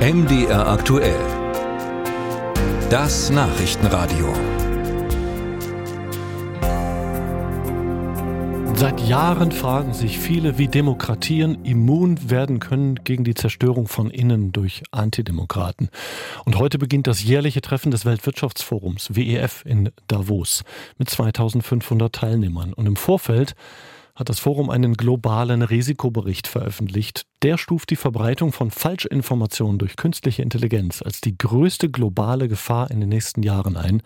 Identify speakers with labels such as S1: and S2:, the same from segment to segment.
S1: MDR aktuell. Das Nachrichtenradio.
S2: Seit Jahren fragen sich viele, wie Demokratien immun werden können gegen die Zerstörung von innen durch Antidemokraten. Und heute beginnt das jährliche Treffen des Weltwirtschaftsforums WEF in Davos mit 2500 Teilnehmern. Und im Vorfeld hat das Forum einen globalen Risikobericht veröffentlicht. Der stuft die Verbreitung von Falschinformationen durch künstliche Intelligenz als die größte globale Gefahr in den nächsten Jahren ein,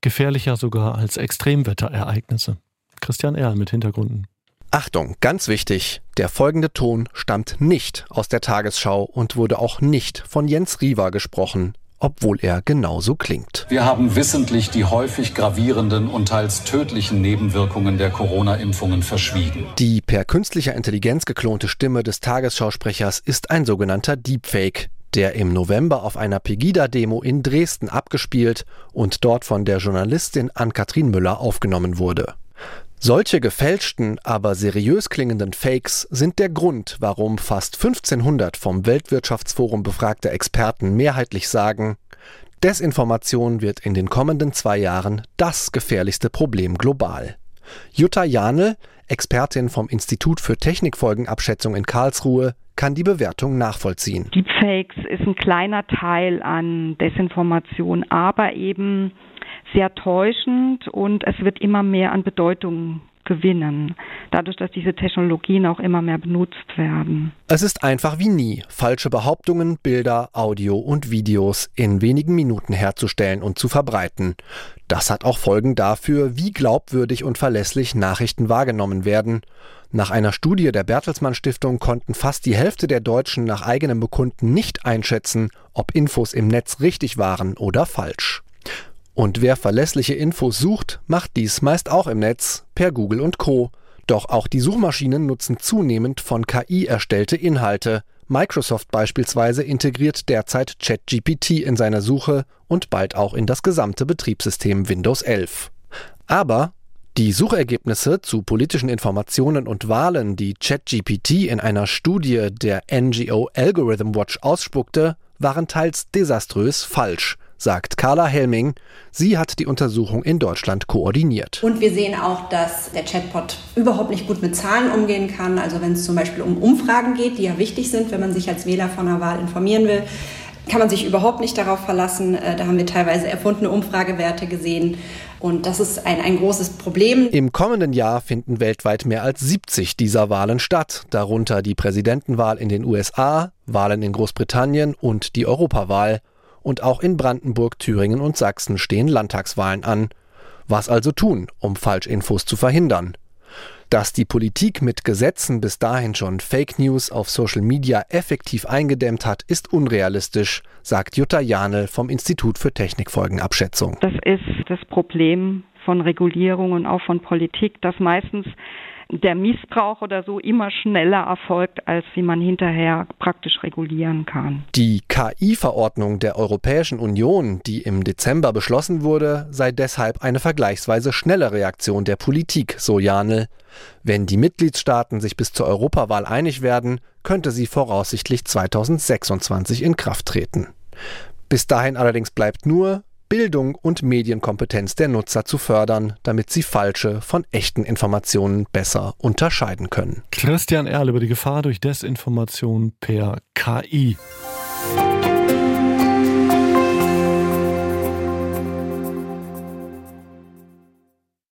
S2: gefährlicher sogar als Extremwetterereignisse. Christian Erl mit Hintergründen.
S3: Achtung, ganz wichtig, der folgende Ton stammt nicht aus der Tagesschau und wurde auch nicht von Jens Riewer gesprochen obwohl er genauso klingt.
S4: Wir haben wissentlich die häufig gravierenden und teils tödlichen Nebenwirkungen der Corona-Impfungen verschwiegen.
S3: Die per künstlicher Intelligenz geklonte Stimme des Tagesschausprechers ist ein sogenannter Deepfake, der im November auf einer Pegida-Demo in Dresden abgespielt und dort von der Journalistin Ann-Kathrin Müller aufgenommen wurde. Solche gefälschten, aber seriös klingenden Fakes sind der Grund, warum fast 1500 vom Weltwirtschaftsforum befragte Experten mehrheitlich sagen, Desinformation wird in den kommenden zwei Jahren das gefährlichste Problem global. Jutta Janel, Expertin vom Institut für Technikfolgenabschätzung in Karlsruhe, kann die Bewertung nachvollziehen.
S5: Deepfakes ist ein kleiner Teil an Desinformation, aber eben sehr täuschend und es wird immer mehr an Bedeutung gewinnen, dadurch, dass diese Technologien auch immer mehr benutzt werden.
S3: Es ist einfach wie nie, falsche Behauptungen, Bilder, Audio und Videos in wenigen Minuten herzustellen und zu verbreiten. Das hat auch Folgen dafür, wie glaubwürdig und verlässlich Nachrichten wahrgenommen werden. Nach einer Studie der Bertelsmann Stiftung konnten fast die Hälfte der Deutschen nach eigenem Bekunden nicht einschätzen, ob Infos im Netz richtig waren oder falsch. Und wer verlässliche Infos sucht, macht dies meist auch im Netz, per Google und Co. Doch auch die Suchmaschinen nutzen zunehmend von KI erstellte Inhalte. Microsoft beispielsweise integriert derzeit ChatGPT in seine Suche und bald auch in das gesamte Betriebssystem Windows 11. Aber die Suchergebnisse zu politischen Informationen und Wahlen, die ChatGPT in einer Studie der NGO Algorithm Watch ausspuckte, waren teils desaströs falsch sagt Carla Helming. Sie hat die Untersuchung in Deutschland koordiniert.
S6: Und wir sehen auch, dass der Chatbot überhaupt nicht gut mit Zahlen umgehen kann. Also wenn es zum Beispiel um Umfragen geht, die ja wichtig sind, wenn man sich als Wähler von einer Wahl informieren will, kann man sich überhaupt nicht darauf verlassen. Äh, da haben wir teilweise erfundene Umfragewerte gesehen. Und das ist ein, ein großes Problem.
S3: Im kommenden Jahr finden weltweit mehr als 70 dieser Wahlen statt, darunter die Präsidentenwahl in den USA, Wahlen in Großbritannien und die Europawahl und auch in Brandenburg, Thüringen und Sachsen stehen Landtagswahlen an. Was also tun, um Falschinfos zu verhindern? Dass die Politik mit Gesetzen bis dahin schon Fake News auf Social Media effektiv eingedämmt hat, ist unrealistisch, sagt Jutta Janel vom Institut für Technikfolgenabschätzung.
S5: Das ist das Problem von Regulierung und auch von Politik, dass meistens der Missbrauch oder so immer schneller erfolgt, als wie man hinterher praktisch regulieren kann.
S3: Die KI-Verordnung der Europäischen Union, die im Dezember beschlossen wurde, sei deshalb eine vergleichsweise schnelle Reaktion der Politik, so Janel. Wenn die Mitgliedstaaten sich bis zur Europawahl einig werden, könnte sie voraussichtlich 2026 in Kraft treten. Bis dahin allerdings bleibt nur, Bildung und Medienkompetenz der Nutzer zu fördern, damit sie falsche von echten Informationen besser unterscheiden können.
S2: Christian Erl über die Gefahr durch Desinformation per KI.